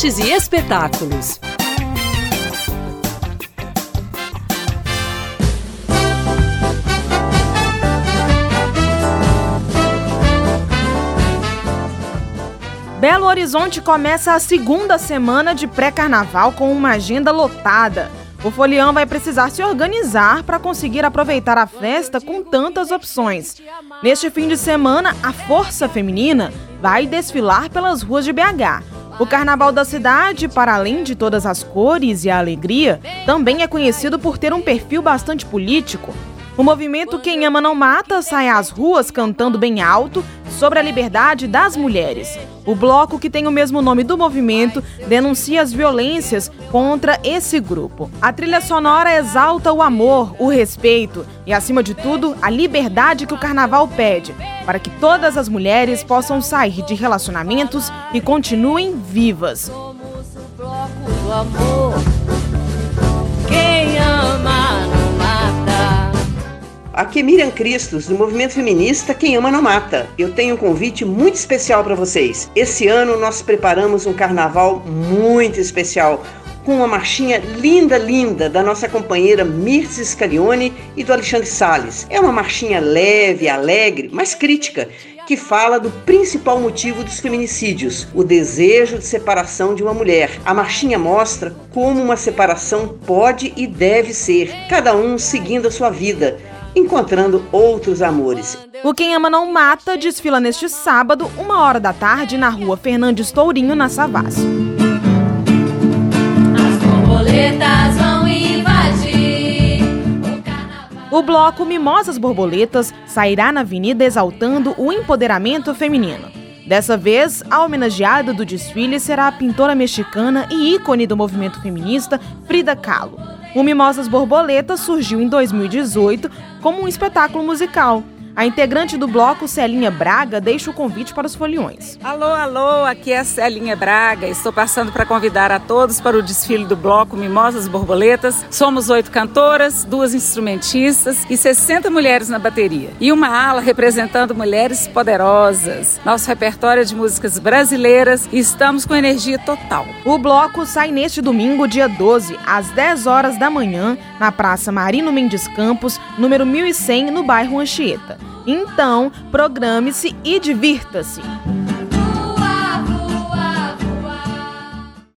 artes e espetáculos. Belo Horizonte começa a segunda semana de pré-carnaval com uma agenda lotada. O folião vai precisar se organizar para conseguir aproveitar a festa com tantas opções. Neste fim de semana, a Força Feminina vai desfilar pelas ruas de BH. O carnaval da cidade, para além de todas as cores e a alegria, também é conhecido por ter um perfil bastante político. O movimento Quem Ama Não Mata sai às ruas cantando bem alto sobre a liberdade das mulheres. O bloco, que tem o mesmo nome do movimento, denuncia as violências contra esse grupo. A trilha sonora exalta o amor, o respeito e, acima de tudo, a liberdade que o carnaval pede, para que todas as mulheres possam sair de relacionamentos e continuem vivas. Quem ama. Aqui é Miriam Cristos, do Movimento Feminista Quem Ama Não Mata. Eu tenho um convite muito especial para vocês. Esse ano nós preparamos um carnaval muito especial, com uma marchinha linda, linda da nossa companheira Mirce Scarione e do Alexandre Sales. É uma marchinha leve, alegre, mas crítica, que fala do principal motivo dos feminicídios, o desejo de separação de uma mulher. A marchinha mostra como uma separação pode e deve ser, cada um seguindo a sua vida encontrando outros amores. O Quem Ama Não Mata desfila neste sábado, uma hora da tarde, na rua Fernandes Tourinho, na Savassi. As borboletas vão invadir o, o bloco Mimosas Borboletas sairá na avenida exaltando o empoderamento feminino. Dessa vez, a homenageada do desfile será a pintora mexicana e ícone do movimento feminista Frida Kahlo. O Mimosas Borboletas surgiu em 2018 como um espetáculo musical a integrante do bloco, Celinha Braga, deixa o convite para os foliões. Alô, alô, aqui é Celinha Braga. Estou passando para convidar a todos para o desfile do bloco Mimosas Borboletas. Somos oito cantoras, duas instrumentistas e 60 mulheres na bateria. E uma ala representando mulheres poderosas. Nosso repertório é de músicas brasileiras e estamos com energia total. O bloco sai neste domingo, dia 12, às 10 horas da manhã, na Praça Marino Mendes Campos, número 1100, no bairro Anchieta. Então, programe-se e divirta-se.